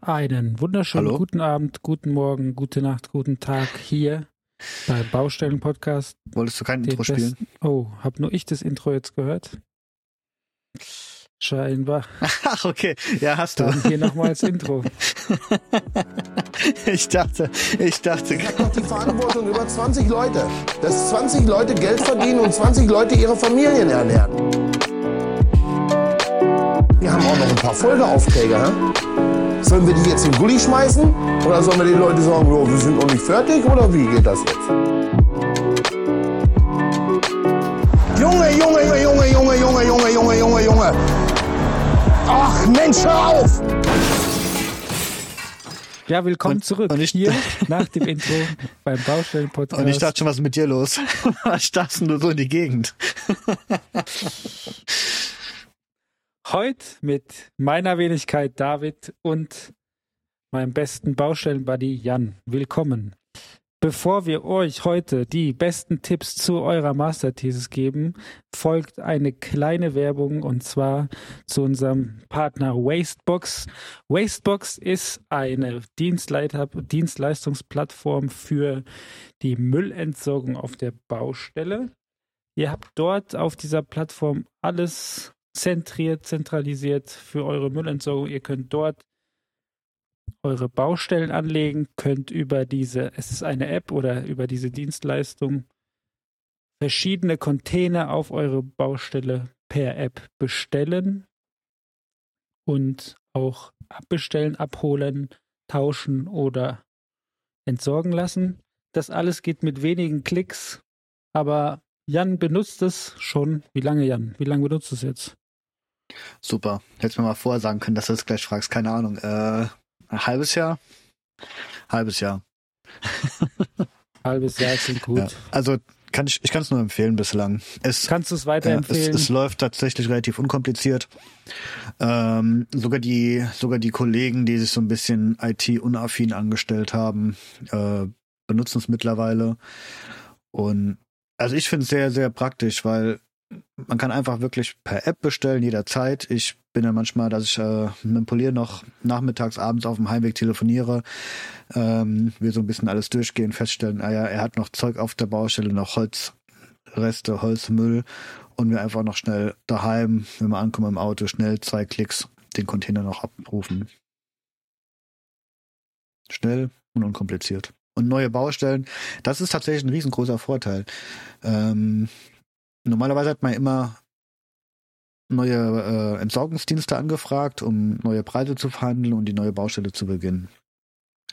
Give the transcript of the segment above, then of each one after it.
Einen wunderschönen Hallo? guten Abend, guten Morgen, gute Nacht, guten Tag hier beim Baustellen-Podcast. Wolltest du kein den Intro spielen? besten- Oh, hab nur ich das Intro jetzt gehört? Scheinbar. Ach, okay. Ja, hast du. Dann hier nochmal das Intro. Ich dachte, ich dachte, Ich habe noch die Verantwortung über 20 Leute, dass 20 Leute Geld verdienen und 20 Leute ihre Familien ernähren. Wir haben auch noch ein paar Folgeaufträge. Hä? Sollen wir die jetzt in den Gully schmeißen? Oder sollen wir den Leuten sagen, jo, wir sind noch nicht fertig? Oder wie geht das jetzt? Junge, Junge, Junge, Junge, Junge, Junge, Junge, Junge, Junge, Junge. Ach, Mensch, hör auf! Ja, willkommen Und- zurück. und ich- hier nach dem Intro beim Baustellen-Podcast. und ich dachte schon, was ist mit dir los? Was starrst du so in die Gegend? Heute mit meiner Wenigkeit David und meinem besten Baustellen-Buddy Jan. Willkommen. Bevor wir euch heute die besten Tipps zu eurer Masterthesis geben, folgt eine kleine Werbung und zwar zu unserem Partner Wastebox. Wastebox ist eine Dienstleiter Dienstleistungsplattform für die Müllentsorgung auf der Baustelle. Ihr habt dort auf dieser Plattform alles zentriert, zentralisiert für eure Müllentsorgung. Ihr könnt dort eure Baustellen anlegen, könnt über diese, es ist eine App oder über diese Dienstleistung verschiedene Container auf eure Baustelle per App bestellen und auch abbestellen, abholen, tauschen oder entsorgen lassen. Das alles geht mit wenigen Klicks, aber Jan benutzt es schon. Wie lange, Jan? Wie lange benutzt du es jetzt? Super. Hättest mir mal vorher sagen können, dass du das gleich fragst. Keine Ahnung. Äh, ein halbes Jahr? Halbes Jahr. Halbes Jahr klingt gut. Ja. Also kann ich, ich kann es nur empfehlen bislang. Es, Kannst du es ja, es, weiterempfehlen? es läuft tatsächlich relativ unkompliziert. Ähm, sogar die, sogar die Kollegen, die sich so ein bisschen IT-unaffin angestellt haben, äh, benutzen es mittlerweile. Und also ich finde es sehr, sehr praktisch, weil man kann einfach wirklich per App bestellen, jederzeit. Ich bin ja manchmal, dass ich äh, mit dem Polier noch nachmittags, abends auf dem Heimweg telefoniere, ähm, wir so ein bisschen alles durchgehen, feststellen, ah ja, er hat noch Zeug auf der Baustelle, noch Holzreste, Holzmüll und wir einfach noch schnell daheim, wenn wir ankommen im Auto, schnell zwei Klicks den Container noch abrufen. Schnell und unkompliziert. Und neue Baustellen, das ist tatsächlich ein riesengroßer Vorteil. Ähm, normalerweise hat man immer neue äh, Entsorgungsdienste angefragt, um neue Preise zu verhandeln und die neue Baustelle zu beginnen.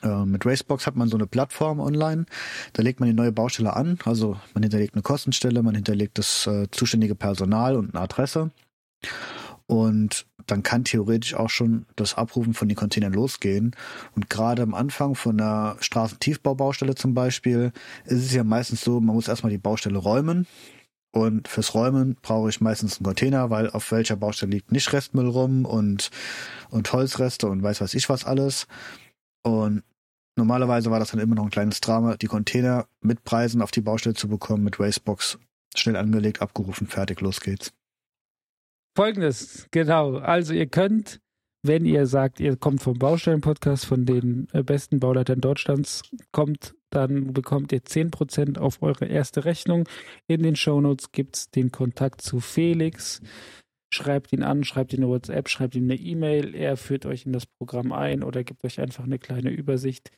Äh, mit Racebox hat man so eine Plattform online, da legt man die neue Baustelle an, also man hinterlegt eine Kostenstelle, man hinterlegt das äh, zuständige Personal und eine Adresse und dann kann theoretisch auch schon das Abrufen von den Containern losgehen. Und gerade am Anfang von einer Straßentiefbaubaustelle zum Beispiel ist es ja meistens so, man muss erstmal die Baustelle räumen. Und fürs Räumen brauche ich meistens einen Container, weil auf welcher Baustelle liegt nicht Restmüll rum und, und Holzreste und weiß was ich was alles. Und normalerweise war das dann immer noch ein kleines Drama, die Container mit Preisen auf die Baustelle zu bekommen, mit Wastebox schnell angelegt, abgerufen, fertig, los geht's. Folgendes, genau. Also ihr könnt, wenn ihr sagt, ihr kommt vom Baustellen-Podcast, von den äh, besten Bauleitern Deutschlands, kommt, dann bekommt ihr 10% auf eure erste Rechnung. In den Shownotes gibt es den Kontakt zu Felix. Schreibt ihn an, schreibt ihm eine WhatsApp, schreibt ihm eine E-Mail. Er führt euch in das Programm ein oder gibt euch einfach eine kleine Übersicht.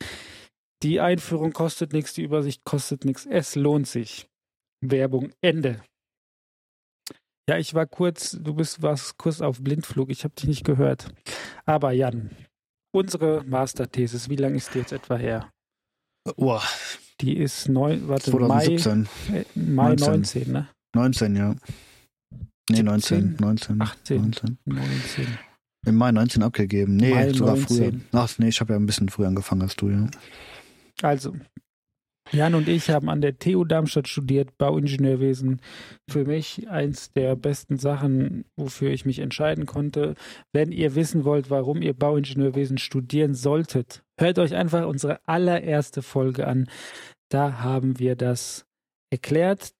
Die Einführung kostet nichts, die Übersicht kostet nichts. Es lohnt sich. Werbung Ende. Ja, ich war kurz, du bist warst kurz auf Blindflug, ich habe dich nicht gehört. Aber Jan, unsere Masterthesis, wie lange ist die jetzt etwa her? Oh, Die ist neun, warte, Mai, 2017. äh, Mai 19. 19, ne? 19, ja. Nee, 19, 17, 19. 18. 19. 19. Im Mai 19 abgegeben. Nee, Mai sogar 19. früher. Ach nee, ich habe ja ein bisschen früher angefangen als du, ja. Also, Jan und ich haben an der TU Darmstadt studiert, Bauingenieurwesen. Für mich eins der besten Sachen, wofür ich mich entscheiden konnte. Wenn ihr wissen wollt, warum ihr Bauingenieurwesen studieren solltet, hört euch einfach unsere allererste Folge an. Da haben wir das erklärt.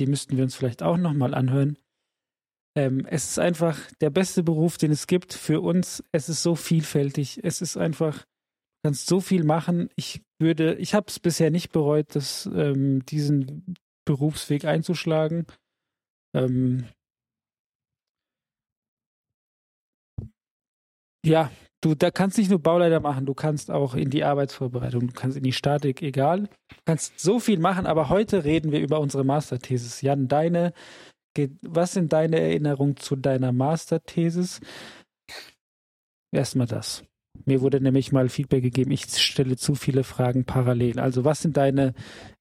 Die müssten wir uns vielleicht auch nochmal anhören. Ähm, es ist einfach der beste Beruf, den es gibt für uns. Es ist so vielfältig. Es ist einfach, kannst so viel machen. Ich würde, ich habe es bisher nicht bereut, das, ähm, diesen Berufsweg einzuschlagen. Ähm, ja, du da kannst nicht nur Bauleiter machen, du kannst auch in die Arbeitsvorbereitung, du kannst in die Statik, egal. Du kannst so viel machen, aber heute reden wir über unsere Masterthesis. Jan, deine, was sind deine Erinnerungen zu deiner Masterthesis? Erstmal das. Mir wurde nämlich mal Feedback gegeben, ich stelle zu viele Fragen parallel. Also, was sind deine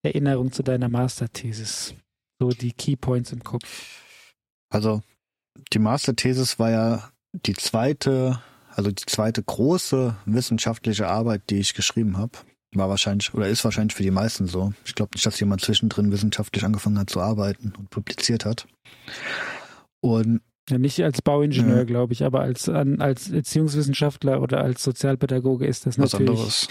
Erinnerungen zu deiner Masterthesis? So die Keypoints im Kopf. Also, die Masterthesis war ja die zweite, also die zweite große wissenschaftliche Arbeit, die ich geschrieben habe. War wahrscheinlich oder ist wahrscheinlich für die meisten so. Ich glaube nicht, dass jemand zwischendrin wissenschaftlich angefangen hat zu arbeiten und publiziert hat. Und ja, nicht als Bauingenieur, ja. glaube ich, aber als, als Erziehungswissenschaftler oder als Sozialpädagoge ist das Was natürlich anderes.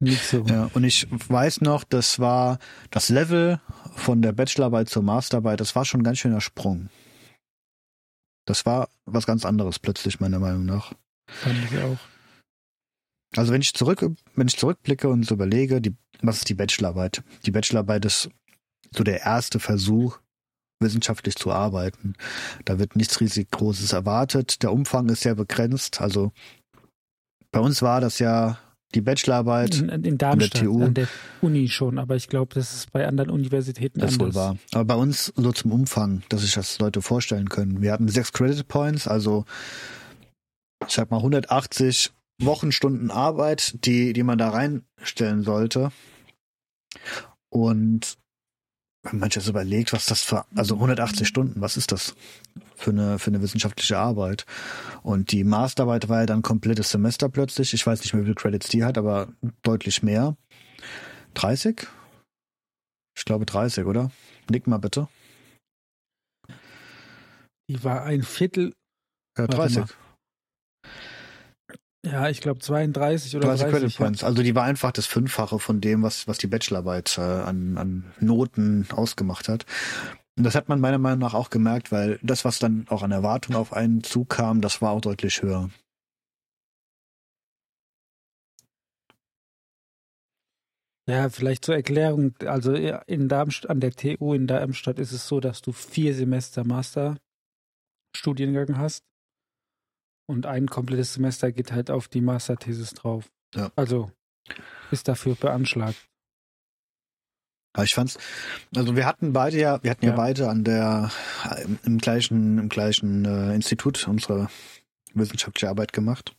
nicht so. Ja, und ich weiß noch, das war das Level von der Bachelorarbeit zur Masterarbeit, das war schon ein ganz schöner Sprung. Das war was ganz anderes plötzlich, meiner Meinung nach. Fand ich auch. Also wenn ich zurück, wenn ich zurückblicke und so überlege, die, was ist die Bachelorarbeit? Die Bachelorarbeit ist so der erste Versuch, wissenschaftlich zu arbeiten. Da wird nichts riesig Großes erwartet. Der Umfang ist sehr begrenzt. Also bei uns war das ja die Bachelorarbeit in, in Darmstadt, an der, an der Uni schon, aber ich glaube, das ist bei anderen Universitäten das anders. Wohl war. Aber bei uns so zum Umfang, dass sich das Leute vorstellen können. Wir hatten sechs Credit Points, also ich sag mal 180 Wochenstunden Arbeit, die, die man da reinstellen sollte. Und wenn man das überlegt, was das für, also 180 Stunden, was ist das für eine, für eine wissenschaftliche Arbeit? Und die Masterarbeit war ja dann komplettes Semester plötzlich. Ich weiß nicht mehr, wie viele Credits die hat, aber deutlich mehr. 30? Ich glaube 30, oder? Nick mal bitte. Die war ein Viertel. Ja, 30. Ja, ich glaube 32 oder 30. 30 Credit Points. Also die war einfach das Fünffache von dem, was, was die Bachelorarbeit äh, an, an Noten ausgemacht hat. Und das hat man meiner Meinung nach auch gemerkt, weil das, was dann auch an Erwartung auf einen zukam, das war auch deutlich höher. Ja, vielleicht zur Erklärung. Also in Darmstadt, an der TU in Darmstadt ist es so, dass du vier Semester Masterstudiengang hast und ein komplettes Semester geht halt auf die Masterthesis drauf. Ja. Also ist dafür beanschlagt. Aber ich fand's, also wir hatten beide ja, wir hatten ja, ja beide an der im, gleichen im gleichen äh, Institut unsere wissenschaftliche Arbeit gemacht.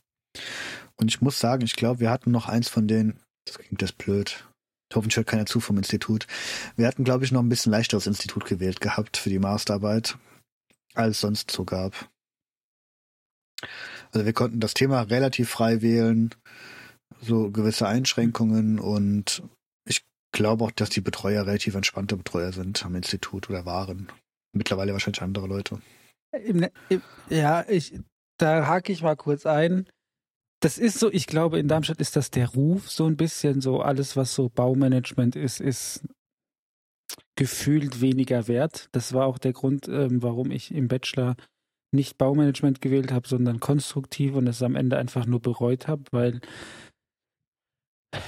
Und ich muss sagen, ich glaube, wir hatten noch eins von den, das klingt das blöd. Hoffentlich hört keiner zu vom Institut. Wir hatten, glaube ich, noch ein bisschen leichteres Institut gewählt gehabt für die Masterarbeit, als sonst so gab. Also wir konnten das Thema relativ frei wählen, so gewisse Einschränkungen und ich glaube auch, dass die Betreuer relativ entspannte Betreuer sind am Institut oder waren. Mittlerweile wahrscheinlich andere Leute. Ne, ja, ich, da hake ich mal kurz ein. Das ist so, ich glaube, in Darmstadt ist das der Ruf, so ein bisschen so alles, was so Baumanagement ist, ist gefühlt weniger wert. Das war auch der Grund, ähm, warum ich im Bachelor nicht Baumanagement gewählt habe, sondern konstruktiv und es am Ende einfach nur bereut habe, weil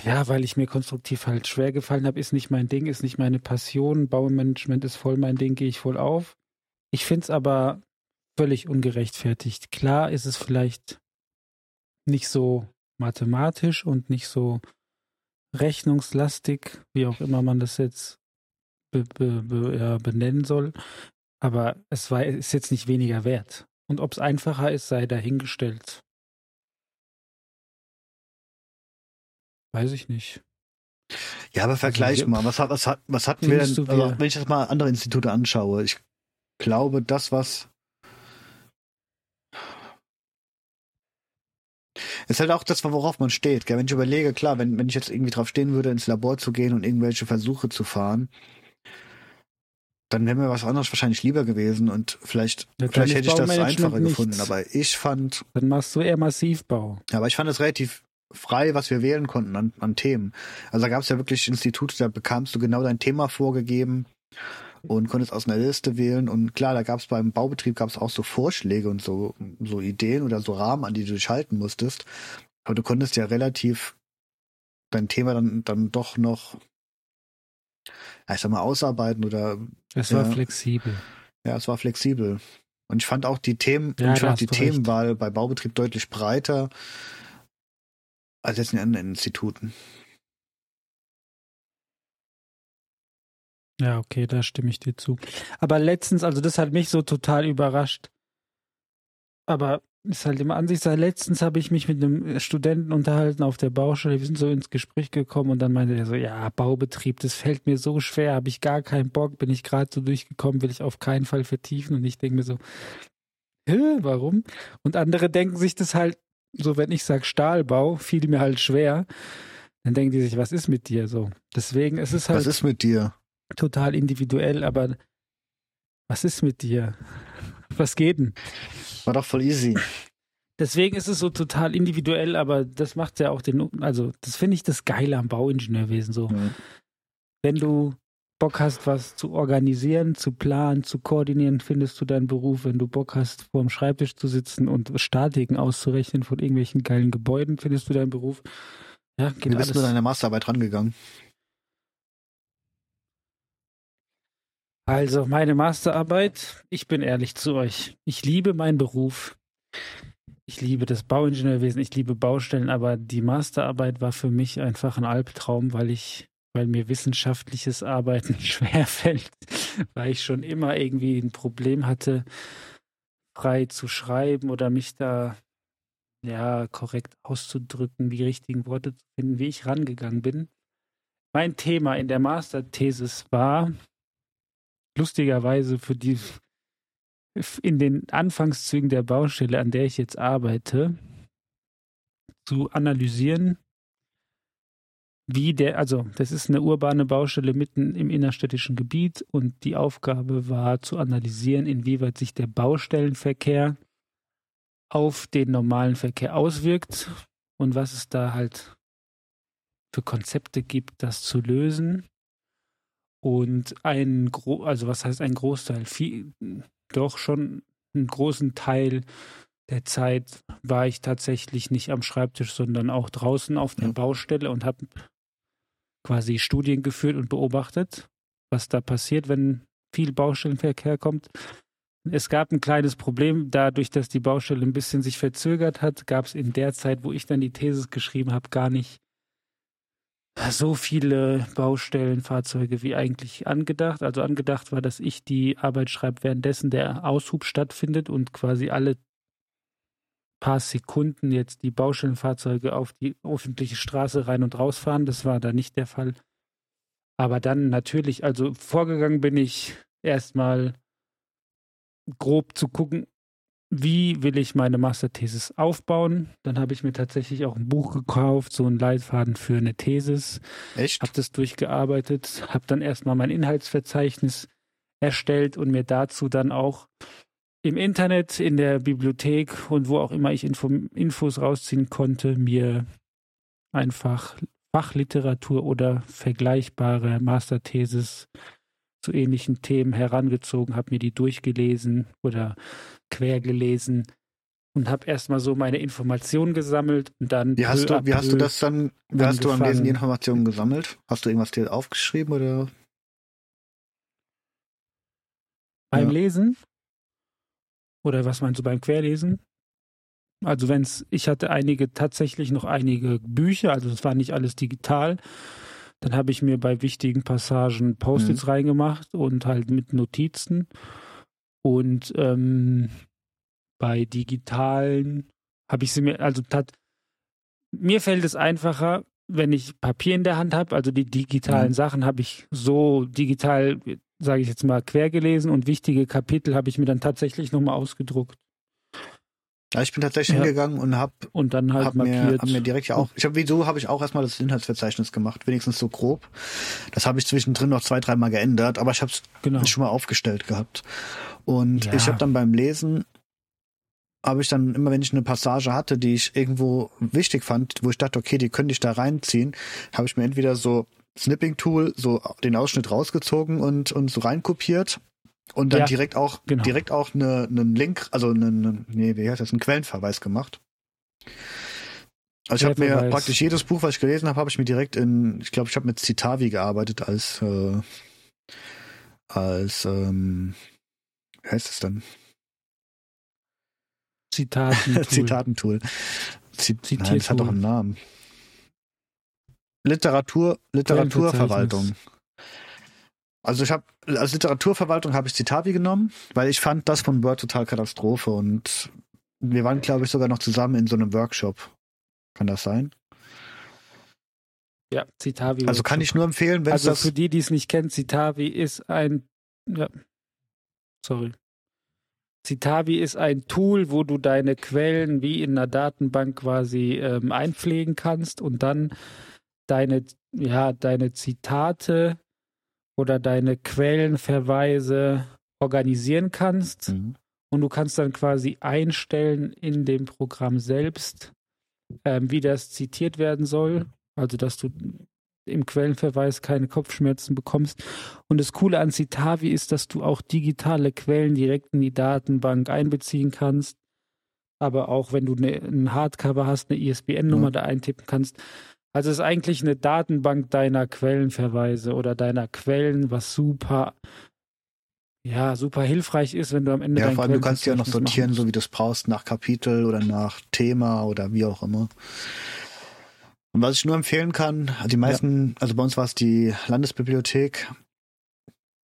ja, weil ich mir konstruktiv halt schwer gefallen habe, ist nicht mein Ding, ist nicht meine Passion. Baumanagement ist voll mein Ding, gehe ich voll auf. Ich finde es aber völlig ungerechtfertigt. Klar ist es vielleicht nicht so mathematisch und nicht so rechnungslastig, wie auch immer man das jetzt be, be, be, ja, benennen soll. Aber es war, ist jetzt nicht weniger wert. Und ob es einfacher ist, sei dahingestellt. Weiß ich nicht. Ja, aber vergleich also, mal, was, was, was hatten wir denn, also, wenn ich jetzt mal andere Institute anschaue, ich glaube, das, was ist halt auch das, worauf man steht. Gell? Wenn ich überlege, klar, wenn, wenn ich jetzt irgendwie drauf stehen würde, ins Labor zu gehen und irgendwelche Versuche zu fahren, dann wäre mir was anderes wahrscheinlich lieber gewesen und vielleicht, ja, vielleicht hätte ich das einfacher nichts. gefunden. Aber ich fand. Dann machst du eher Massivbau. Ja, aber ich fand es relativ frei, was wir wählen konnten an, an Themen. Also da gab es ja wirklich Institute, da bekamst du genau dein Thema vorgegeben und konntest aus einer Liste wählen. Und klar, da gab es beim Baubetrieb gab es auch so Vorschläge und so, so Ideen oder so Rahmen, an die du dich halten musstest. Aber du konntest ja relativ dein Thema dann, dann doch noch, ja, ich sag mal, ausarbeiten oder. Es war ja. flexibel. Ja, es war flexibel. Und ich fand auch die Themen, Ja, ich fand die du recht. Themenwahl bei Baubetrieb deutlich breiter als jetzt in den anderen Instituten. Ja, okay, da stimme ich dir zu. Aber letztens, also das hat mich so total überrascht. Aber ist halt immer Ansichtssache. Letztens habe ich mich mit einem Studenten unterhalten auf der Baustelle. Wir sind so ins Gespräch gekommen und dann meinte er so, ja, Baubetrieb, das fällt mir so schwer, habe ich gar keinen Bock, bin ich gerade so durchgekommen, will ich auf keinen Fall vertiefen. Und ich denke mir so, Hä, warum? Und andere denken sich das halt, so wenn ich sage Stahlbau, fiel mir halt schwer. Dann denken die sich, was ist mit dir so? Deswegen ist es halt Was ist mit dir? total individuell, aber was ist mit dir? Was geht denn? War doch voll easy. Deswegen ist es so total individuell, aber das macht ja auch den, also das finde ich das Geile am Bauingenieurwesen so. Mhm. Wenn du Bock hast, was zu organisieren, zu planen, zu koordinieren, findest du deinen Beruf. Wenn du Bock hast, vor dem Schreibtisch zu sitzen und Statiken auszurechnen von irgendwelchen geilen Gebäuden, findest du deinen Beruf. Ja, geht Wie bist du in deiner Masterarbeit rangegangen? Also meine Masterarbeit, ich bin ehrlich zu euch. Ich liebe meinen Beruf. Ich liebe das Bauingenieurwesen, ich liebe Baustellen, aber die Masterarbeit war für mich einfach ein Albtraum, weil ich, weil mir wissenschaftliches Arbeiten schwerfällt, weil ich schon immer irgendwie ein Problem hatte, frei zu schreiben oder mich da ja korrekt auszudrücken, die richtigen Worte zu finden, wie ich rangegangen bin. Mein Thema in der Masterthesis war lustigerweise für die in den Anfangszügen der Baustelle, an der ich jetzt arbeite, zu analysieren, wie der, also das ist eine urbane Baustelle mitten im innerstädtischen Gebiet und die Aufgabe war zu analysieren, inwieweit sich der Baustellenverkehr auf den normalen Verkehr auswirkt und was es da halt für Konzepte gibt, das zu lösen. Und ein Gro also was heißt ein Großteil? Viel, doch schon einen großen Teil der Zeit war ich tatsächlich nicht am Schreibtisch, sondern auch draußen auf der Ja. Baustelle und habe quasi Studien geführt und beobachtet, was da passiert, wenn viel Baustellenverkehr kommt. Es gab ein kleines Problem, dadurch, dass die Baustelle ein bisschen sich verzögert hat, gab es in der Zeit, wo ich dann die Thesis geschrieben habe, gar nicht so viele Baustellenfahrzeuge wie eigentlich angedacht. Also angedacht war, dass ich die Arbeit schreibe, währenddessen der Aushub stattfindet und quasi alle paar Sekunden jetzt die Baustellenfahrzeuge auf die öffentliche Straße rein und rausfahren. Das war da nicht der Fall. Aber dann natürlich, also vorgegangen bin ich erstmal grob zu gucken, wie will ich meine Masterthesis aufbauen. Dann habe ich mir tatsächlich auch ein Buch gekauft, so einen Leitfaden für eine Thesis, Echt? habe das durchgearbeitet, habe dann erstmal mein Inhaltsverzeichnis erstellt und mir dazu dann auch im Internet, in der Bibliothek und wo auch immer ich Info Infos rausziehen konnte, mir einfach Fachliteratur oder vergleichbare Masterthesis zu ähnlichen Themen herangezogen, habe mir die durchgelesen oder quer gelesen und habe erstmal so meine Informationen gesammelt und dann Wie hast du, wie hast du das dann, wie hast du am Lesen die. Informationen gesammelt? Hast du irgendwas dir aufgeschrieben oder? beim Ja. Lesen? Oder was meinst du beim Querlesen? Also wenn's, ich hatte einige, tatsächlich noch einige Bücher, also das war nicht alles digital. Dann habe ich mir bei wichtigen Passagen Post-its reingemacht und halt mit Notizen. Und ähm, bei digitalen habe ich sie mir, also tat, mir fällt es einfacher, wenn ich Papier in der Hand habe, also die digitalen Mhm. Sachen habe ich so digital, sage ich jetzt mal, quer gelesen und wichtige Kapitel habe ich mir dann tatsächlich nochmal ausgedruckt Ja, ich bin tatsächlich Ja. hingegangen und hab, und dann halt hab, mir, markiert. hab mir direkt ja auch, ich habe wie du, habe ich auch erstmal das Inhaltsverzeichnis gemacht, wenigstens so grob. Das habe ich zwischendrin noch zwei, dreimal geändert, aber ich habe es genau. schon mal aufgestellt gehabt. Und Ja. ich habe dann beim Lesen, habe ich dann immer, wenn ich eine Passage hatte, die ich irgendwo wichtig fand, wo ich dachte, okay, die könnte ich da reinziehen, habe ich mir entweder so Snipping-Tool so den Ausschnitt rausgezogen und, und so reinkopiert und dann Ja, direkt auch genau. direkt auch eine, einen Link, also einen, nee, wie heißt das, einen Quellenverweis gemacht. Also ich habe mir praktisch jedes Buch, was ich gelesen habe, habe ich mir direkt in, ich glaube, ich habe mit Citavi gearbeitet als äh, als ähm, wie heißt es dann? Zitaten. Zitatentool. Zit Zitiertool. Nein, das hat doch einen Namen. Literatur, Literaturverwaltung. Also ich habe als Literaturverwaltung habe ich Citavi genommen, weil ich fand das von Word total Katastrophe und wir waren glaube ich sogar noch zusammen in so einem Workshop. Kann das sein? Ja, Citavi. Also kann ich nur empfehlen, wenn Also für die, die es nicht kennen, Citavi ist ein, ja, sorry. Citavi ist ein Tool, wo du deine Quellen wie in einer Datenbank quasi ähm, einpflegen kannst und dann deine, ja, deine Zitate oder deine Quellenverweise organisieren kannst. Mhm. Und du kannst dann quasi einstellen in dem Programm selbst, ähm, wie das zitiert werden soll. Also, dass du im Quellenverweis keine Kopfschmerzen bekommst. Und das Coole an Citavi ist, dass du auch digitale Quellen direkt in die Datenbank einbeziehen kannst. Aber auch wenn du eine, ein Hardcover hast, eine ISBN-Nummer Ja. da eintippen kannst. Also es ist eigentlich eine Datenbank deiner Quellenverweise oder deiner Quellen, was super, ja, super hilfreich ist, wenn du am Ende ja, vor allem du kannst ja noch sortieren, so wie du es brauchst, nach Kapitel oder nach Thema oder wie auch immer. Und was ich nur empfehlen kann, die meisten, also bei uns war es die Landesbibliothek,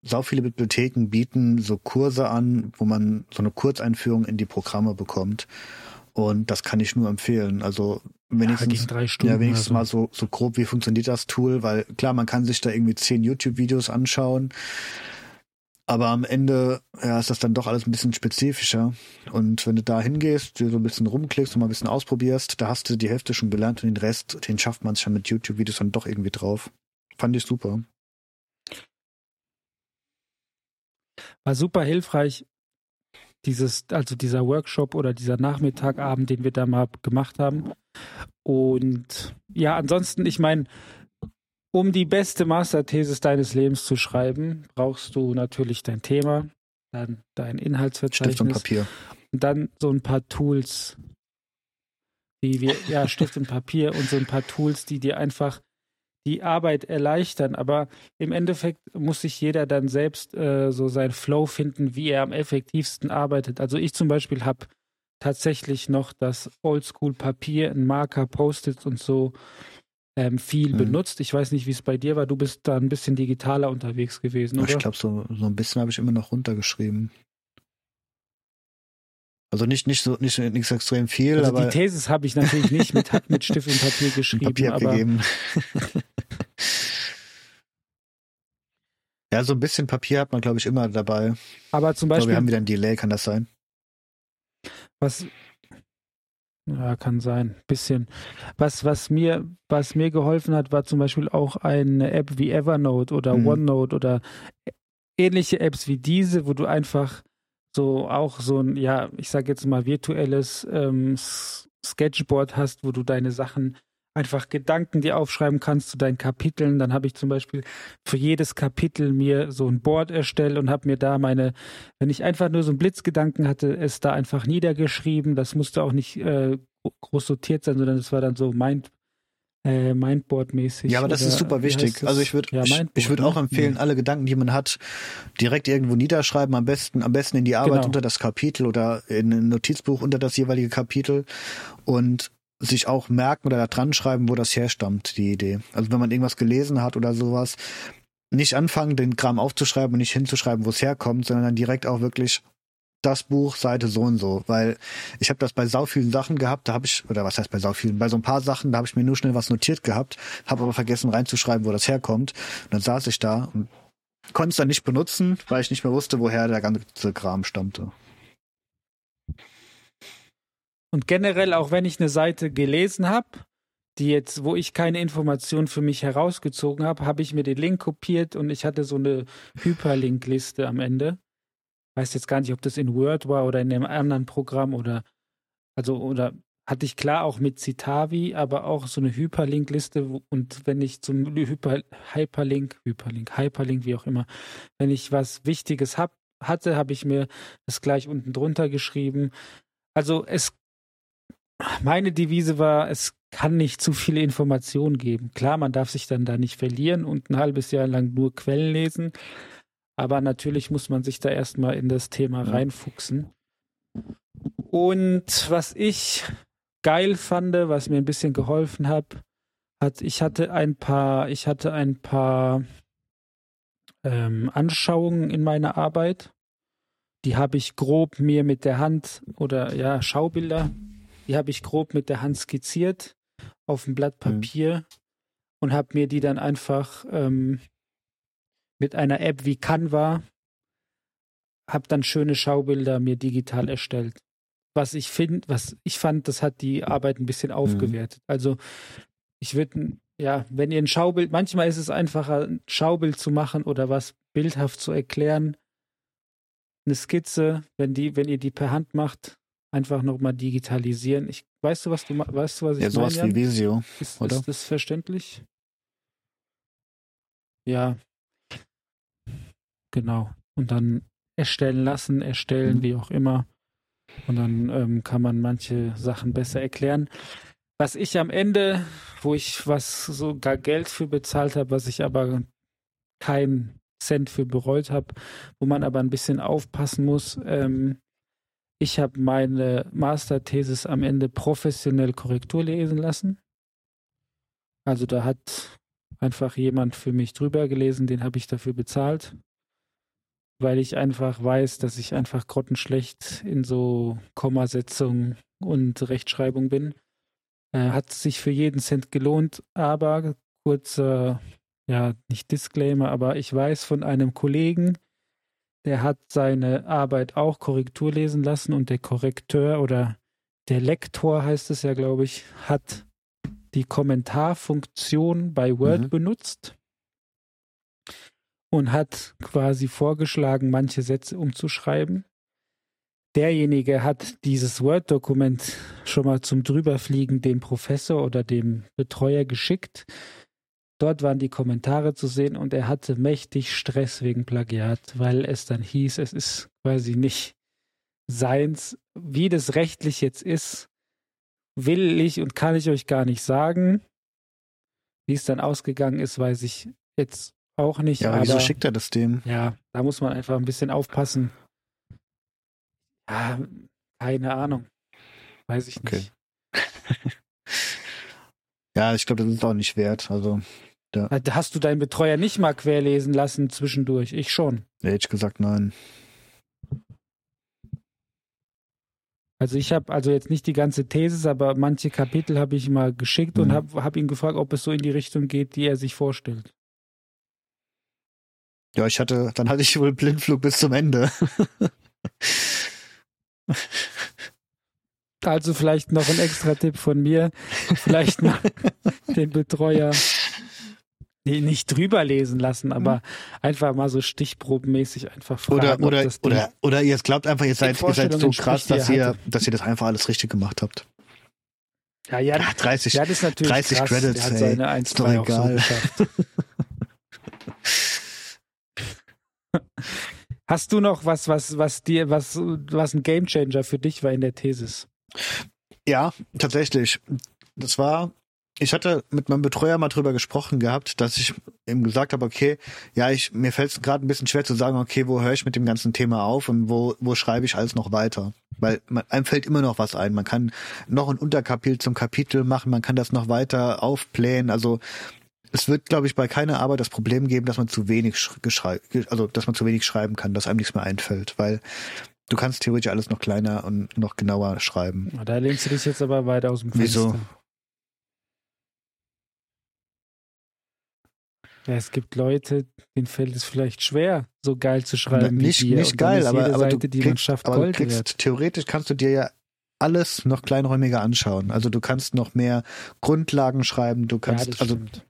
sau viele Bibliotheken bieten so Kurse an, wo man so eine Kurzeinführung in die Programme bekommt. Und das kann ich nur empfehlen. Also Ja, wenigstens, Stunden. ja, wenigstens oder mal so, so grob, wie funktioniert das Tool, weil klar, man kann sich da irgendwie zehn YouTube-Videos anschauen. Aber am Ende ja, ist das dann doch alles ein bisschen spezifischer. Und wenn du da hingehst, dir so ein bisschen rumklickst und mal ein bisschen ausprobierst, da hast du die Hälfte schon gelernt und den Rest, den schafft man schon mit YouTube-Videos dann doch irgendwie drauf. Fand ich super. war super hilfreich, dieses, also dieser Workshop oder dieser Nachmittagabend, den wir da mal gemacht haben. Und ja, ansonsten, ich meine, um die beste Masterthesis deines Lebens zu schreiben, brauchst du natürlich dein Thema, dann dein Stift und Inhaltsverzeichnis Papier. und dann so ein paar Tools, die wir, ja, Stift und Papier und so ein paar Tools, die dir einfach die Arbeit erleichtern. Aber im Endeffekt muss sich jeder dann selbst äh, so seinen Flow finden, wie er am effektivsten arbeitet. Also ich zum Beispiel habe tatsächlich noch das Oldschool-Papier, ein Marker, Post-its und so ähm, viel Mhm. benutzt. Ich weiß nicht, wie es bei dir war. Du bist da ein bisschen digitaler unterwegs gewesen, oder? Ich glaube, so, so ein bisschen habe ich immer noch runtergeschrieben. Also nicht, nicht so, nicht, nichts extrem viel, also aber die Thesis habe ich natürlich nicht mit, mit Stift und Papier geschrieben, Papier aber abgegeben. ja, so ein bisschen Papier hat man, glaube ich, immer dabei. Aber zum Ich glaube, Beispiel, wir haben wieder ein Delay, kann das sein? was ja, kann sein, bisschen. Was, was mir, was mir geholfen hat, war zum Beispiel auch eine App wie Evernote oder Mhm. OneNote oder ähnliche Apps wie diese, wo du einfach so auch so ein, ja, ich sag jetzt mal virtuelles ähm, Sketchboard hast, wo du deine Sachen einfach Gedanken dir aufschreiben kannst zu deinen Kapiteln. Dann habe ich zum Beispiel für jedes Kapitel mir so ein Board erstellt und habe mir da meine, wenn ich einfach nur so einen Blitzgedanken hatte, es da einfach niedergeschrieben. Das musste auch nicht äh, groß sortiert sein, sondern es war dann so Mind, äh, Mindboard-mäßig. Ja, aber das oder ist super wichtig. Also ich würde ja, ich, würde auch ne? empfehlen, Ja. alle Gedanken, die man hat, direkt irgendwo niederschreiben, am besten, am besten in die Arbeit Genau. unter das Kapitel oder in ein Notizbuch unter das jeweilige Kapitel und sich auch merken oder da dran schreiben, wo das herstammt, die Idee. Also wenn man irgendwas gelesen hat oder sowas, nicht anfangen, den Kram aufzuschreiben und nicht hinzuschreiben, wo es herkommt, sondern dann direkt auch wirklich das Buch, Seite so und so. Weil ich habe das bei sau vielen Sachen gehabt, da habe ich, oder was heißt bei sau vielen, bei so ein paar Sachen, da habe ich mir nur schnell was notiert gehabt, habe aber vergessen reinzuschreiben, wo das herkommt. Und dann saß ich da und konnte es dann nicht benutzen, weil ich nicht mehr wusste, woher der ganze Kram stammte. Und generell, auch wenn ich eine Seite gelesen habe, die jetzt, wo ich keine Information für mich herausgezogen habe, habe ich mir den Link kopiert und ich hatte so eine Hyperlink-Liste am Ende. Weiß jetzt gar nicht, ob das in Word war oder in einem anderen Programm oder also oder hatte ich klar auch mit Citavi, aber auch so eine Hyperlink-Liste. Und wenn ich zum Hyper, Hyperlink, Hyperlink, Hyperlink, wie auch immer, wenn ich was Wichtiges hab, hatte, habe ich mir das gleich unten drunter geschrieben. Also es, meine Devise war, es kann nicht zu viele Informationen geben. Klar, man darf sich dann da nicht verlieren und ein halbes Jahr lang nur Quellen lesen. Aber natürlich muss man sich da erstmal in das Thema reinfuchsen. Und was ich geil fand, was mir ein bisschen geholfen hat, hat ich hatte ein paar, ich hatte ein paar ähm, Anschauungen in meiner Arbeit. Die habe ich grob mir mit der Hand oder ja, Schaubilder, die habe ich grob mit der Hand skizziert auf ein Blatt mhm. Papier mhm. und habe mir die dann einfach ähm, mit einer App wie Canva, habe dann schöne Schaubilder mir digital erstellt was ich finde, was ich fand, das hat die Arbeit ein bisschen mhm. aufgewertet. Mhm. Also ich würde, ja, wenn ihr ein Schaubild, manchmal ist es einfacher, ein Schaubild zu machen oder was bildhaft zu erklären. Eine Skizze, wenn die, wenn ihr die per Hand macht, einfach nochmal digitalisieren. Ich, weißt du, was du weißt du, was ich Ja, sowas mein, wie Visio, ist, oder? Ist das verständlich? Ja. Genau. Und dann erstellen lassen, erstellen, mhm. wie auch immer. Und dann ähm, kann man manche Sachen besser erklären. Was ich am Ende, wo ich was sogar Geld für bezahlt habe, was ich aber keinen Cent für bereut habe, wo man aber ein bisschen aufpassen muss. Ähm, ich habe meine Masterthesis am Ende professionell Korrektur lesen lassen. Also da hat einfach jemand für mich drüber gelesen, den habe ich dafür bezahlt weil ich einfach weiß, dass ich einfach grottenschlecht in so Kommasetzung und Rechtschreibung bin. Äh, hat sich für jeden Cent gelohnt, aber kurzer, ja, nicht Disclaimer, aber ich weiß von einem Kollegen, der hat seine Arbeit auch Korrektur lesen lassen und der Korrekteur oder der Lektor heißt es ja, glaube ich, hat die Kommentarfunktion bei Word mhm. benutzt und hat quasi vorgeschlagen, manche Sätze umzuschreiben. Derjenige hat dieses Word-Dokument schon mal zum Drüberfliegen dem Professor oder dem Betreuer geschickt. Dort waren die Kommentare zu sehen und er hatte mächtig Stress wegen Plagiat, weil es dann hieß, es ist quasi nicht seins. Wie das rechtlich jetzt ist, will ich und kann ich euch gar nicht sagen. Wie es dann ausgegangen ist, weiß ich jetzt auch nicht. Ja, aber wieso schickt er das dem? Ja, da muss man einfach ein bisschen aufpassen. Ja, keine Ahnung. Weiß ich nicht. Okay. ja, ich glaube, das ist auch nicht wert. Also. Da. Hast du deinen Betreuer nicht mal querlesen lassen zwischendurch? Ich schon. Ja, hätte ich gesagt, nein. Also ich habe also jetzt nicht die ganze Thesis, aber manche Kapitel habe ich mal geschickt mhm. und habe hab ihn gefragt, ob es so in die Richtung geht, die er sich vorstellt. Ja, ich hatte, dann hatte ich wohl Blindflug bis zum Ende. Also vielleicht noch ein extra Tipp von mir. Vielleicht mal den Betreuer nee, nicht drüber lesen lassen, aber mhm. einfach mal so stichprobenmäßig einfach fragen. Oder, oder, oder, oder ihr glaubt einfach, ihr seid, ihr seid so krass, dass ihr, dass ihr das einfach alles richtig gemacht habt. Ja, ja, 30, ja, das ist natürlich 30 krass. Credits, Der hat seine 1, ist doch egal. So Hast du noch was, was, was dir, was, was ein Gamechanger für dich war in der Thesis? Ja, tatsächlich. Das war, ich hatte mit meinem Betreuer mal drüber gesprochen gehabt, dass ich ihm gesagt habe, okay, ja, ich, mir fällt es gerade ein bisschen schwer zu sagen, okay, wo höre ich mit dem ganzen Thema auf und wo, wo schreibe ich alles noch weiter? Weil man, einem fällt immer noch was ein. Man kann noch ein Unterkapitel zum Kapitel machen, man kann das noch weiter aufblähen. Also es wird, glaube ich, bei keiner Arbeit das Problem geben, dass man zu wenig also dass man zu wenig schreiben kann, dass einem nichts mehr einfällt, weil du kannst theoretisch alles noch kleiner und noch genauer schreiben. Da lehnst du dich jetzt aber weiter aus dem Fenster. Wieso? Ja, es gibt Leute, denen fällt es vielleicht schwer, so geil zu schreiben. Na, nicht, wie dir. nicht geil, aber, aber Seite, du die kriegst, aber du kriegst, theoretisch kannst du dir ja alles noch kleinräumiger anschauen. Also du kannst noch mehr Grundlagen schreiben, du kannst, ja, also stimmt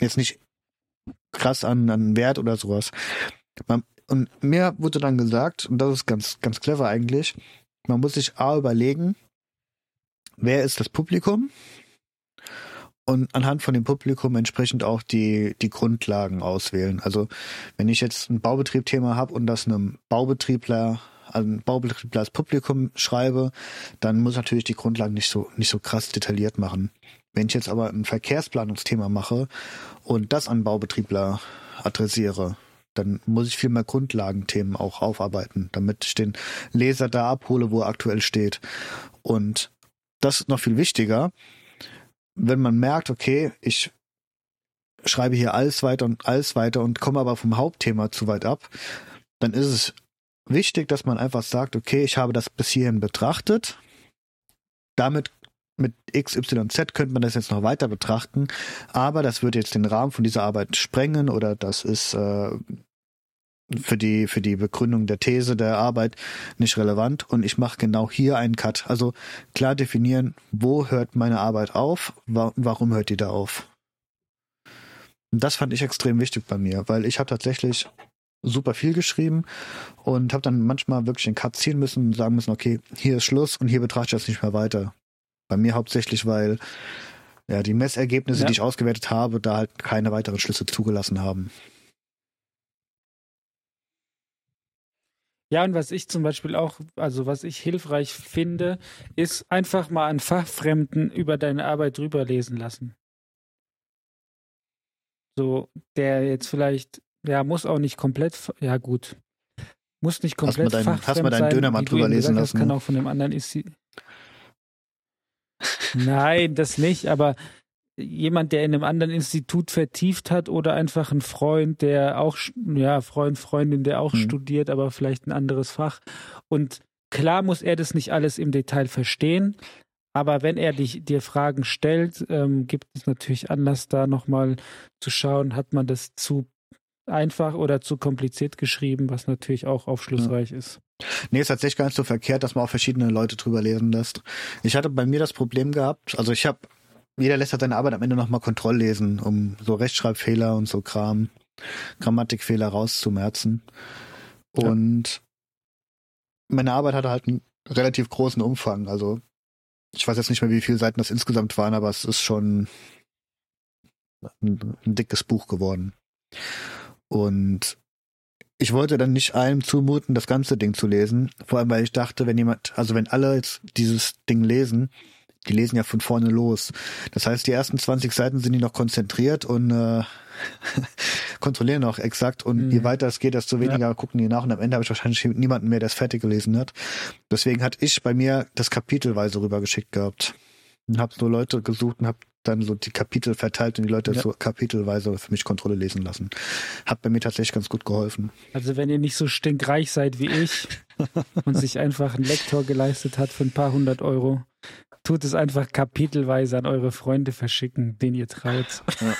jetzt nicht krass an, an Wert oder sowas. Und mir wurde dann gesagt, und das ist ganz, ganz clever eigentlich, man muss sich A überlegen, wer ist das Publikum und anhand von dem Publikum entsprechend auch die, die Grundlagen auswählen. Also wenn ich jetzt ein Baubetriebthema habe und das einem Baubetriebler also ein Baubetriebler Publikum schreibe, dann muss ich natürlich die Grundlagen nicht so, nicht so krass detailliert machen. Wenn ich jetzt aber ein Verkehrsplanungsthema mache und das an Baubetriebler adressiere, dann muss ich viel mehr Grundlagenthemen auch aufarbeiten, damit ich den Leser da abhole, wo er aktuell steht. Und das ist noch viel wichtiger, wenn man merkt, okay, ich schreibe hier alles weiter und alles weiter und komme aber vom Hauptthema zu weit ab, dann ist es wichtig, dass man einfach sagt, okay, ich habe das bis hierhin betrachtet. Damit mit X, Y, Z könnte man das jetzt noch weiter betrachten, aber das würde jetzt den Rahmen von dieser Arbeit sprengen oder das ist äh, für die für die Begründung der These der Arbeit nicht relevant und ich mache genau hier einen Cut. Also klar definieren, wo hört meine Arbeit auf, wa warum hört die da auf. Und das fand ich extrem wichtig bei mir, weil ich habe tatsächlich super viel geschrieben und habe dann manchmal wirklich den Cut ziehen müssen und sagen müssen, okay, hier ist Schluss und hier betrachte ich das nicht mehr weiter. Bei mir hauptsächlich, weil ja die Messergebnisse, ja. die ich ausgewertet habe, da halt keine weiteren Schlüsse zugelassen haben. Ja, und was ich zum Beispiel auch, also was ich hilfreich finde, ist einfach mal einen Fachfremden über deine Arbeit drüber lesen lassen. So, der jetzt vielleicht ja, muss auch nicht komplett, ja gut. Muss nicht komplett hast dein, hast mal deinen Döner mal drüber lesen lassen. Das kann ne? auch von dem anderen ist sie. Nein, das nicht, aber jemand, der in einem anderen Institut vertieft hat oder einfach ein Freund, der auch, ja, Freund, Freundin, der auch hm. studiert, aber vielleicht ein anderes Fach. Und klar muss er das nicht alles im Detail verstehen, aber wenn er dich, dir Fragen stellt, ähm, gibt es natürlich Anlass, da nochmal zu schauen, hat man das zu einfach oder zu kompliziert geschrieben, was natürlich auch aufschlussreich ja. ist. Nee, ist tatsächlich gar nicht so verkehrt, dass man auch verschiedene Leute drüber lesen lässt. Ich hatte bei mir das Problem gehabt, also ich habe, jeder lässt halt seine Arbeit am Ende nochmal Kontrolllesen, um so Rechtschreibfehler und so Kram, Grammatikfehler rauszumerzen. Und ja. meine Arbeit hatte halt einen relativ großen Umfang. Also ich weiß jetzt nicht mehr, wie viele Seiten das insgesamt waren, aber es ist schon ein, ein dickes Buch geworden. Und ich wollte dann nicht einem zumuten, das ganze Ding zu lesen. Vor allem, weil ich dachte, wenn jemand, also wenn alle jetzt dieses Ding lesen, die lesen ja von vorne los. Das heißt, die ersten 20 Seiten sind die noch konzentriert und äh, kontrollieren auch exakt. Und mhm. je weiter es geht, desto weniger ja. gucken die nach. Und am Ende habe ich wahrscheinlich niemanden mehr, der es fertig gelesen hat. Deswegen hatte ich bei mir das kapitelweise rübergeschickt gehabt. Und habe so Leute gesucht und habe dann so die Kapitel verteilt und die Leute ja. so kapitelweise für mich Kontrolle lesen lassen. Hat bei mir tatsächlich ganz gut geholfen. Also wenn ihr nicht so stinkreich seid wie ich und sich einfach einen Lektor geleistet hat für ein paar hundert Euro, tut es einfach kapitelweise an eure Freunde verschicken, den ihr traut. Ja.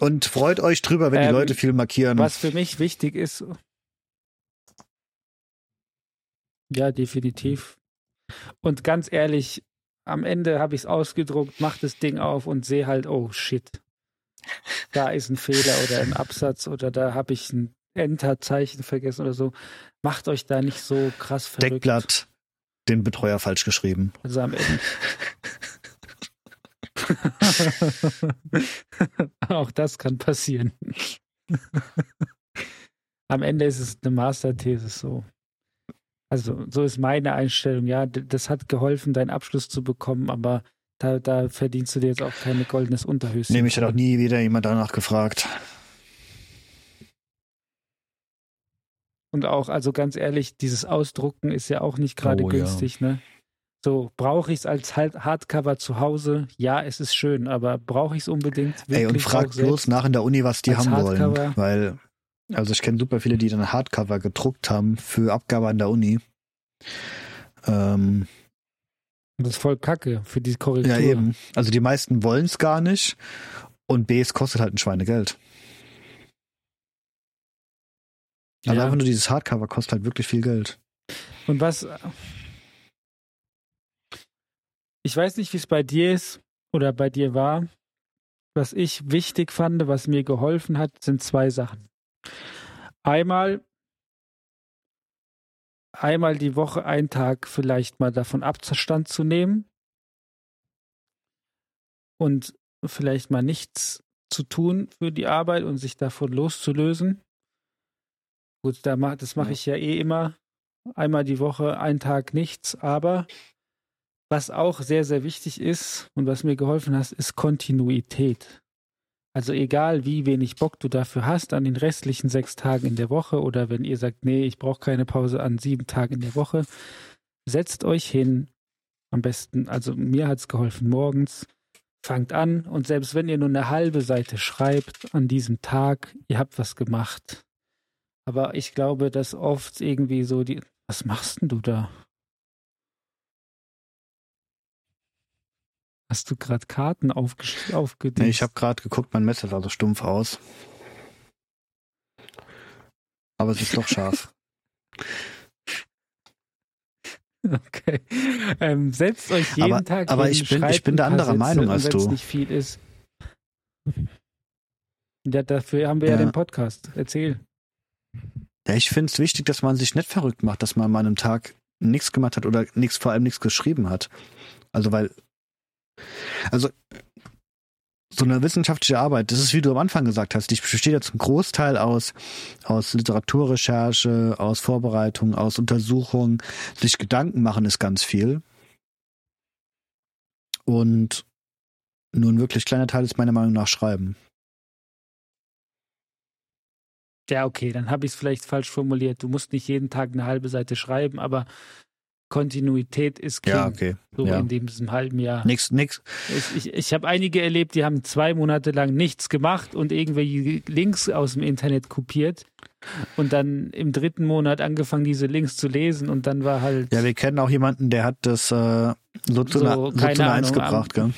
Und freut euch drüber, wenn ähm, die Leute viel markieren. Was für mich wichtig ist. Ja, definitiv. Und ganz ehrlich, am Ende habe ich es ausgedruckt, mache das Ding auf und sehe halt, oh shit, da ist ein Fehler oder ein Absatz oder da habe ich ein Enter-Zeichen vergessen oder so. Macht euch da nicht so krass verrückt. Deckblatt, den Betreuer falsch geschrieben. Also am Ende. Auch das kann passieren. am Ende ist es eine Masterthese so. Also so ist meine Einstellung. Ja, das hat geholfen, deinen Abschluss zu bekommen, aber da, da verdienst du dir jetzt auch keine goldenes Unterhöschen. Nee, mich hat auch nie wieder jemand danach gefragt. Und auch, also ganz ehrlich, dieses Ausdrucken ist ja auch nicht gerade oh, günstig, ja. ne? So, brauche ich es als Hardcover zu Hause? Ja, es ist schön, aber brauche ich es unbedingt? Ey, und frag bloß nach in der Uni, was die haben Hardcover? wollen. Weil also ich kenne super viele, die dann Hardcover gedruckt haben für Abgabe an der Uni. Ähm, das ist voll kacke für die Korrektur. Ja, eben. Also die meisten wollen es gar nicht. Und B, es kostet halt ein Schweinegeld. Also ja. einfach nur dieses Hardcover kostet halt wirklich viel Geld. Und was. Ich weiß nicht, wie es bei dir ist oder bei dir war. Was ich wichtig fand, was mir geholfen hat, sind zwei Sachen. Einmal einmal die Woche einen Tag vielleicht mal davon Abstand zu nehmen und vielleicht mal nichts zu tun für die Arbeit und sich davon loszulösen. Gut, da mach, das mache ich ja eh immer. Einmal die Woche, einen Tag nichts. Aber was auch sehr, sehr wichtig ist und was mir geholfen hat, ist Kontinuität. Also egal, wie wenig Bock du dafür hast an den restlichen sechs Tagen in der Woche oder wenn ihr sagt, nee, ich brauche keine Pause an sieben Tagen in der Woche, setzt euch hin. Am besten, also mir hat es geholfen morgens, fangt an und selbst wenn ihr nur eine halbe Seite schreibt an diesem Tag, ihr habt was gemacht. Aber ich glaube, dass oft irgendwie so die, was machst denn du da? Hast du gerade Karten aufgedeckt? Nee, ich habe gerade geguckt, mein Messer sah so stumpf aus. Aber es ist doch scharf. Okay. Ähm, setzt euch jeden aber, Tag Aber ich bin, ich bin der anderer Meinung als du. nicht viel ist. Ja, dafür haben wir ja, Ja. den Podcast. Erzähl. Ja, ich finde es wichtig, dass man sich nicht verrückt macht, dass man an einem Tag nichts gemacht hat oder nichts, vor allem nichts geschrieben hat. Also weil, also so eine wissenschaftliche Arbeit, das ist, wie du am Anfang gesagt hast, die besteht ja zum Großteil aus, aus Literaturrecherche, aus Vorbereitung, aus Untersuchung. Sich Gedanken machen ist ganz viel. Und nur ein wirklich kleiner Teil ist meiner Meinung nach Schreiben. Ja, okay, dann habe ich es vielleicht falsch formuliert. Du musst nicht jeden Tag eine halbe Seite schreiben, aber Kontinuität ist King. Ja, okay. So ja. in diesem halben Jahr. Nix, nix, Ich, ich, ich habe einige erlebt, die haben zwei Monate lang nichts gemacht und irgendwelche Links aus dem Internet kopiert und dann im dritten Monat angefangen, diese Links zu lesen und dann war halt. Ja, wir kennen auch jemanden, der hat das äh, zu So, einer, so keine zu einer Eins Ahnung, gebracht, gell?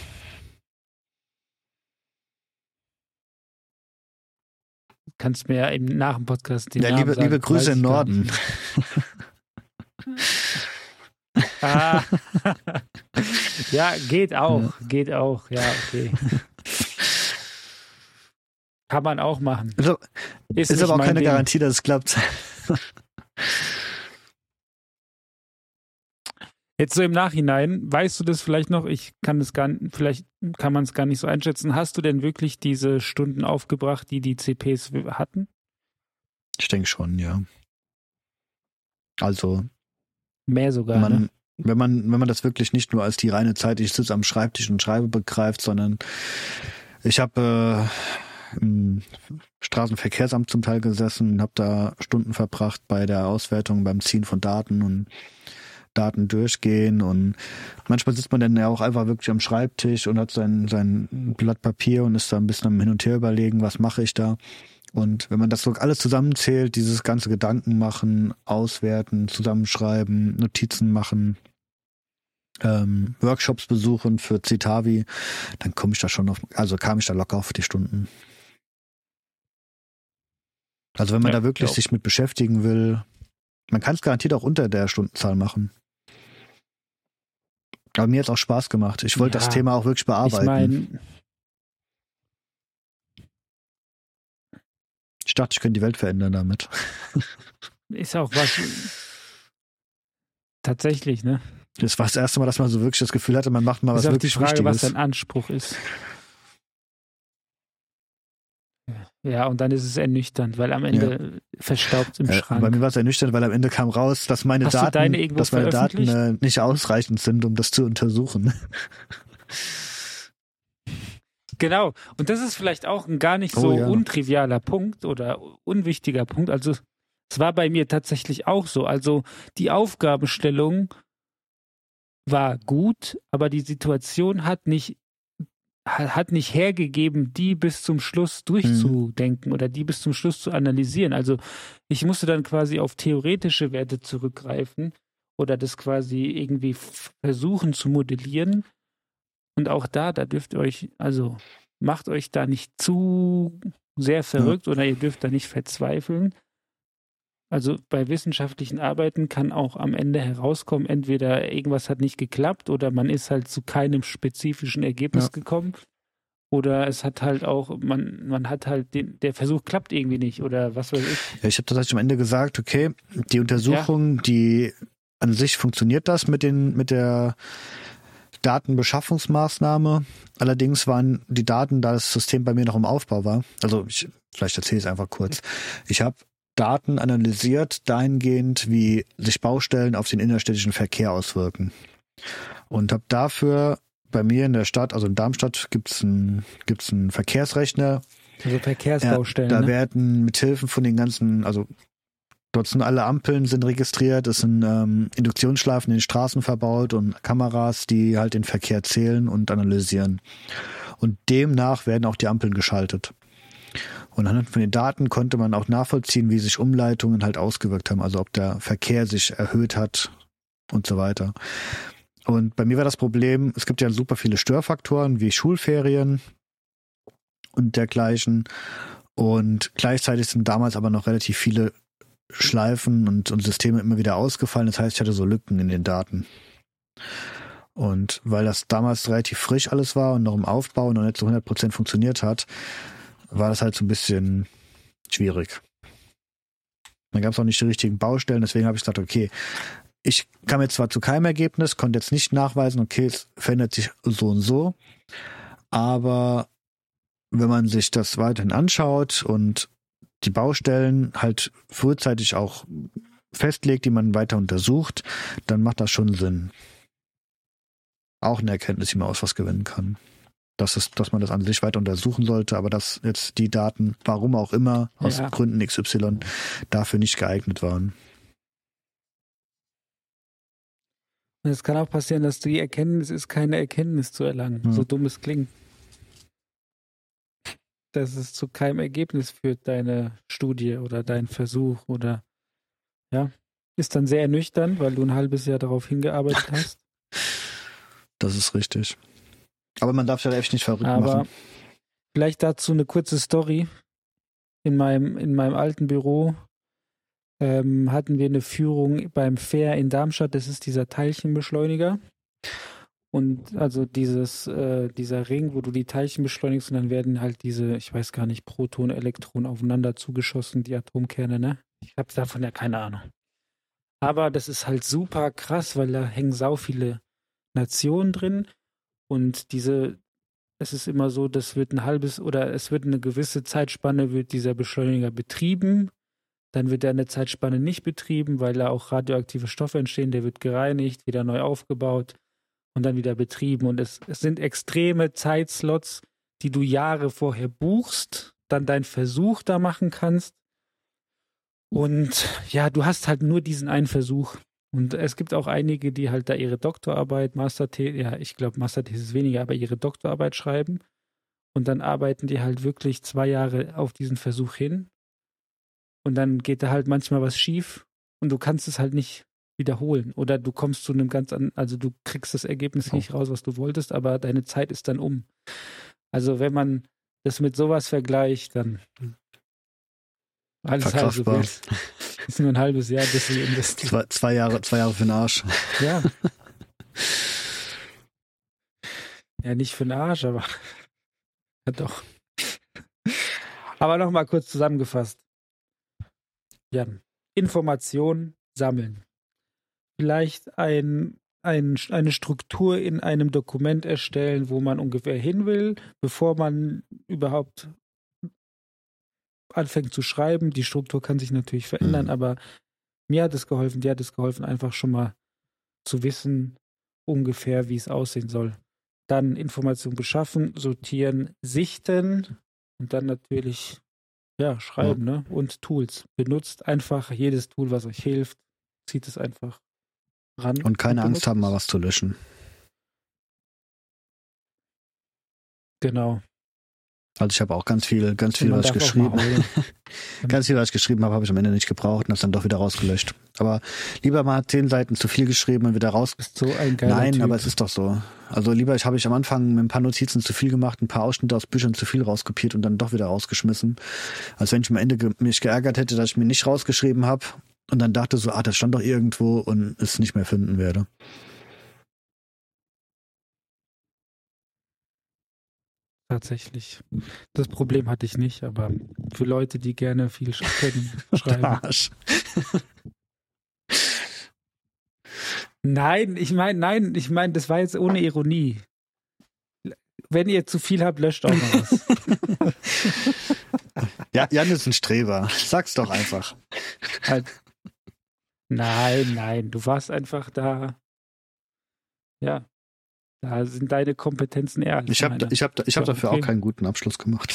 Kannst mir ja im nach dem Podcast den Ja, Namen liebe, sagen, liebe Grüße im Norden. Ah. ja, geht auch, geht auch, ja, okay. Kann man auch machen. Ist, aber- Ist, ist aber auch keine Ding. Garantie, dass es klappt. Jetzt so im Nachhinein, weißt du das vielleicht noch? Ich kann es gar nicht, vielleicht kann man es gar nicht so einschätzen. Hast du denn wirklich diese Stunden aufgebracht, die die CPs hatten? Ich denke schon, ja. Also, Mehr sogar, man, ne? wenn man, wenn man das wirklich nicht nur als die reine Zeit, ich sitze am Schreibtisch und schreibe, begreift, sondern ich habe äh, im Straßenverkehrsamt zum Teil gesessen und habe da Stunden verbracht bei der Auswertung, beim Ziehen von Daten und Daten durchgehen und manchmal sitzt man dann ja auch einfach wirklich am Schreibtisch und hat sein, sein Blatt Papier und ist da ein bisschen am Hin und Her überlegen, was mache ich da. Und wenn man das so alles zusammenzählt, dieses ganze Gedanken machen, auswerten, zusammenschreiben, Notizen machen, ähm, Workshops besuchen für Citavi, dann komme ich da schon auf, also kam ich da locker auf die Stunden. Also wenn man Ja, da wirklich glaub. sich mit beschäftigen will, man kann es garantiert auch unter der Stundenzahl machen. Aber mir hat es auch Spaß gemacht. Ich wollte Ja, das Thema auch wirklich Ich bearbeiten. meine, ich dachte, ich könnte die Welt verändern damit. ist auch was. Tatsächlich, ne? Das war das erste Mal, dass man so wirklich das Gefühl hatte, man macht mal was ist die wirklich Frage, was Wichtiges. dein Anspruch ist. Ja, und dann ist es ernüchternd, weil am Ende verstaubt im Äh, Schrank. bei mir war es ernüchternd, weil am Ende kam raus, dass meine Hast Daten, dass meine Daten äh, nicht ausreichend sind, um das zu untersuchen. Genau. Und das ist vielleicht auch ein gar nicht Oh, so ja. untrivialer Punkt oder unwichtiger Punkt. Also es war bei mir tatsächlich auch so. Also die Aufgabenstellung war gut, aber die Situation hat nicht hat nicht hergegeben, die bis zum Schluss durchzudenken oder die bis zum Schluss zu analysieren. Also ich musste dann quasi auf theoretische Werte zurückgreifen oder das quasi irgendwie versuchen zu modellieren. Und auch da, da dürft ihr euch, also macht euch da nicht zu sehr verrückt oder ihr dürft da nicht verzweifeln. Also bei wissenschaftlichen Arbeiten kann auch am Ende herauskommen, entweder irgendwas hat nicht geklappt oder man ist halt zu keinem spezifischen Ergebnis Ja. gekommen. Oder es hat halt auch, man, man hat halt den, der Versuch klappt irgendwie nicht oder was weiß ich. Ja, ich habe tatsächlich am Ende gesagt, okay, die Untersuchung, die an sich funktioniert das mit den, mit der Datenbeschaffungsmaßnahme. Allerdings waren die Daten, da das System bei mir noch im Aufbau war, also ich, vielleicht erzähle ich es einfach kurz. Ich habe Daten analysiert dahingehend, wie sich Baustellen auf den innerstädtischen Verkehr auswirken. Und habe dafür bei mir in der Stadt, also in Darmstadt, gibt's einen gibt's einen Verkehrsrechner. Also Verkehrsbaustellen. Ja, da ne? werden mit Hilfe von den ganzen, also dort sind alle Ampeln sind registriert, es sind ähm, Induktionsschleifen in den Straßen verbaut und Kameras, die halt den Verkehr zählen und analysieren. Und demnach werden auch die Ampeln geschaltet. Und anhand von den Daten konnte man auch nachvollziehen, wie sich Umleitungen halt ausgewirkt haben, also ob der Verkehr sich erhöht hat und so weiter. Und bei mir war das Problem, es gibt ja super viele Störfaktoren wie Schulferien und dergleichen. Und gleichzeitig sind damals aber noch relativ viele Schleifen und, und Systeme immer wieder ausgefallen. Das heißt, ich hatte so Lücken in den Daten. Und weil das damals relativ frisch alles war und noch im Aufbau und noch nicht zu 100% funktioniert hat, war das halt so ein bisschen schwierig. Dann gab es auch nicht die richtigen Baustellen, deswegen habe ich gesagt, okay, ich kam jetzt zwar zu keinem Ergebnis, konnte jetzt nicht nachweisen, okay, es verändert sich so und so, aber wenn man sich das weiterhin anschaut und die Baustellen halt frühzeitig auch festlegt, die man weiter untersucht, dann macht das schon Sinn. Auch eine Erkenntnis, die man aus was gewinnen kann. Dass, es, dass man das an sich weiter untersuchen sollte, aber dass jetzt die Daten, warum auch immer, aus Ja. Gründen XY, dafür nicht geeignet waren. Und es kann auch passieren, dass die Erkenntnis ist, keine Erkenntnis zu erlangen. Ja. So dumm es klingt. Dass es zu keinem Ergebnis führt, deine Studie oder dein Versuch oder ja. Ist dann sehr ernüchternd, weil du ein halbes Jahr darauf hingearbeitet hast. Das ist richtig. Aber man darf ja echt nicht verrückt Aber machen. vielleicht dazu eine kurze Story. In meinem, in meinem alten Büro ähm, hatten wir eine Führung beim Fair in Darmstadt. Das ist dieser Teilchenbeschleuniger. Und also dieses, äh, dieser Ring, wo du die Teilchen beschleunigst und dann werden halt diese, ich weiß gar nicht, Protonen, Elektronen aufeinander zugeschossen, die Atomkerne, ne? Ich habe davon ja keine Ahnung. Aber das ist halt super krass, weil da hängen sau viele Nationen drin und diese, es ist immer so, das wird ein halbes oder es wird eine gewisse Zeitspanne wird dieser Beschleuniger betrieben, dann wird er eine Zeitspanne nicht betrieben, weil da auch radioaktive Stoffe entstehen, der wird gereinigt, wieder neu aufgebaut und dann wieder betrieben. Und es, es sind extreme Zeitslots, die du Jahre vorher buchst, dann deinen Versuch da machen kannst. Und ja, du hast halt nur diesen einen Versuch. Und es gibt auch einige, die halt da ihre Doktorarbeit, Masterthese, ja, ich glaube, Masterthese ist weniger, aber ihre Doktorarbeit schreiben. Und dann arbeiten die halt wirklich zwei Jahre auf diesen Versuch hin. Und dann geht da halt manchmal was schief und du kannst es halt nicht wiederholen. Oder du kommst zu einem ganz anderen, also du kriegst das Ergebnis Oh. nicht raus, was du wolltest, aber deine Zeit ist dann um. Also wenn man das mit sowas vergleicht, dann alles halb so Verkraftbar. wild. ist nur ein halbes Jahr, bis sie investieren. Zwei, zwei Jahre, zwei Jahre für den Arsch. Ja. ja, nicht für den Arsch, aber ja, doch. Aber nochmal kurz zusammengefasst. Jan, Information sammeln. Vielleicht ein, ein, eine Struktur in einem Dokument erstellen, wo man ungefähr hin will, bevor man überhaupt anfängt zu schreiben. Die Struktur kann sich natürlich verändern, Mhm. aber mir hat es geholfen, dir hat es geholfen, einfach schon mal zu wissen, ungefähr, wie es aussehen soll. Dann Informationen beschaffen, sortieren, sichten und dann natürlich, ja, schreiben, ne? Und Tools. Benutzt einfach jedes Tool, was euch hilft. Zieht es einfach ran. Und keine Angst benutzt haben, mal was zu löschen. Genau. Also ich habe auch ganz viel, ganz viel, was ich geschrieben. Ganz viel, was ich geschrieben habe, habe ich am Ende nicht gebraucht und habe dann doch wieder rausgelöscht. Aber lieber mal zehn Seiten zu viel geschrieben und wieder raus. Bist so ein geiler Nein, typ. aber es ist doch so. Also lieber ich habe ich am Anfang mit ein paar Notizen zu viel gemacht, ein paar Ausschnitte aus Büchern zu viel rauskopiert und dann doch wieder rausgeschmissen. Als wenn ich am Ende ge mich geärgert hätte, dass ich mir nicht rausgeschrieben habe und dann dachte so, ah, das stand doch irgendwo und es nicht mehr finden werde. Tatsächlich. Das Problem hatte ich nicht, aber für Leute, die gerne viel sch können, schreiben. Arsch. Nein, ich meine, nein, ich meine, das war jetzt ohne Ironie. Wenn ihr zu viel habt, löscht auch mal was. Ja, Jan ist ein Streber. Sag's doch einfach. Halt. Nein, nein, du warst einfach da. Ja, da sind deine Kompetenzen eher Ich habe ich hab, ich hab Ja, dafür okay. auch keinen guten Abschluss gemacht.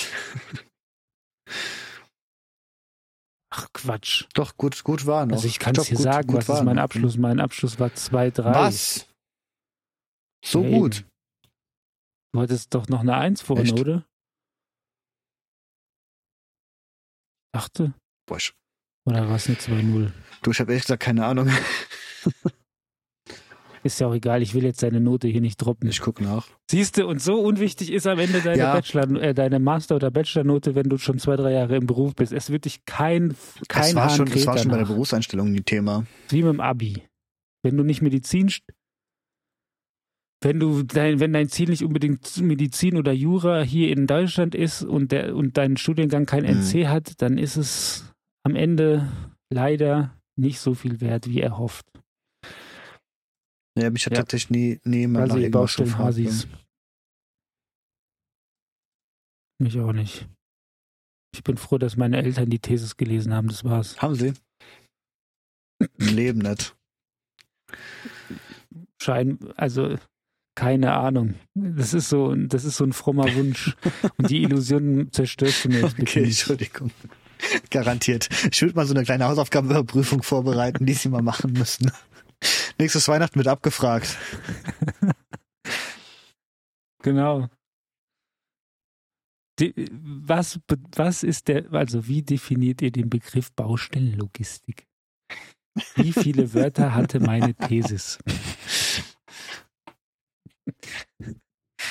Ach Quatsch. Doch, gut, gut war noch. Also ich kann es Doch, dir gut- sagen, gut was war ist mein noch. Abschluss? Mein Abschluss war 2-3. Was? So Ja, gut. eben. Du hattest doch noch eine 1 vorne, Echt? oder? Dachte? Boah, Oder war es eine 2-0? du, ich habe ehrlich gesagt keine Ahnung. Ist ja auch egal, ich will jetzt deine Note hier nicht droppen. Ich guck nach. Siehst du, und so unwichtig ist am Ende deine Ja. Bachelor, äh, deine Master- oder Bachelornote, wenn du schon zwei, drei Jahre im Beruf bist. Es wird dich kein, kein Das war Hahn schon, das war schon bei der. Berufseinstellung ein Thema. Wie mit dem Abi. Wenn du nicht Medizin, wenn du dein, wenn dein Ziel nicht unbedingt Medizin oder Jura hier in Deutschland ist und der und dein Studiengang kein Mhm. NC hat, dann ist es am Ende leider nicht so viel wert, wie erhofft. Ja, mich hat Ja. tatsächlich nie, nie jemand Also nach irgendwas gefragt. Mich auch nicht. Ich bin froh, dass meine Eltern die Thesis gelesen haben, das war's. Haben sie? Im Leben nicht. Schein, also keine Ahnung. Das ist so, das ist so ein frommer Wunsch. Und die Illusion zerstörst du mir jetzt bitte Okay. Entschuldigung. Garantiert. Ich würde mal so eine kleine Hausaufgabenüberprüfung vorbereiten, die sie mal machen müssen. Nächstes Weihnachten wird abgefragt. Genau. Die, was, was ist der, also wie definiert ihr den Begriff Baustellenlogistik? Wie viele Wörter hatte meine Thesis?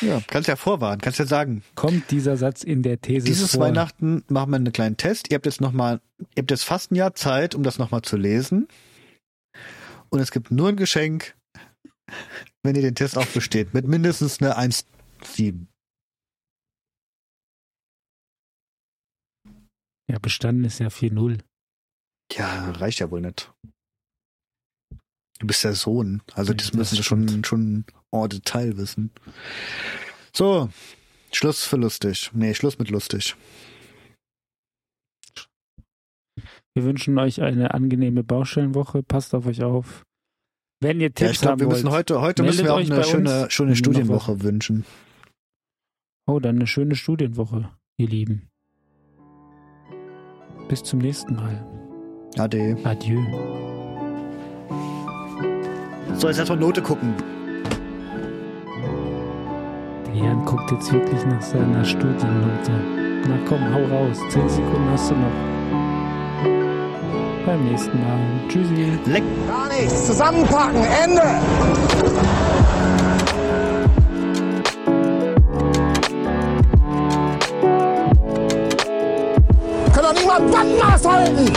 Ja, kannst ja vorwarnen, kannst ja sagen, Kommt dieser Satz in der Thesis dieses vor? Weihnachten machen wir einen kleinen Test. Ihr habt jetzt noch mal, ihr habt jetzt fast ein Jahr Zeit, um das noch mal zu lesen. Und es gibt nur ein Geschenk, wenn ihr den Test auch besteht, mit mindestens eine 1,7. Ja, bestanden ist ja 4-0. Ja, reicht ja wohl nicht. Du bist der Sohn, also Ja, das das müssen wir schon, schon en Detail wissen. So, Schluss für lustig. Nee, Schluss mit lustig. Wir wünschen euch eine angenehme Baustellenwoche. Passt auf euch auf. Wenn ihr Ja, Tipps ich glaube, haben wir müssen wollt, heute, heute meldet müssen wir auch euch eine schöne, schöne Studienwoche wünschen. oh, dann eine schöne Studienwoche, ihr Lieben. Bis zum nächsten Mal. Ade. Adieu. So, jetzt erstmal Note gucken. Der Jan guckt jetzt wirklich nach seiner Studiennote. Na komm, hau raus. Zehn Sekunden hast du noch. Beim nächsten Mal. Tschüssi. Gar nichts. Zusammenpacken. Ende. Niemand Bandmaß halten.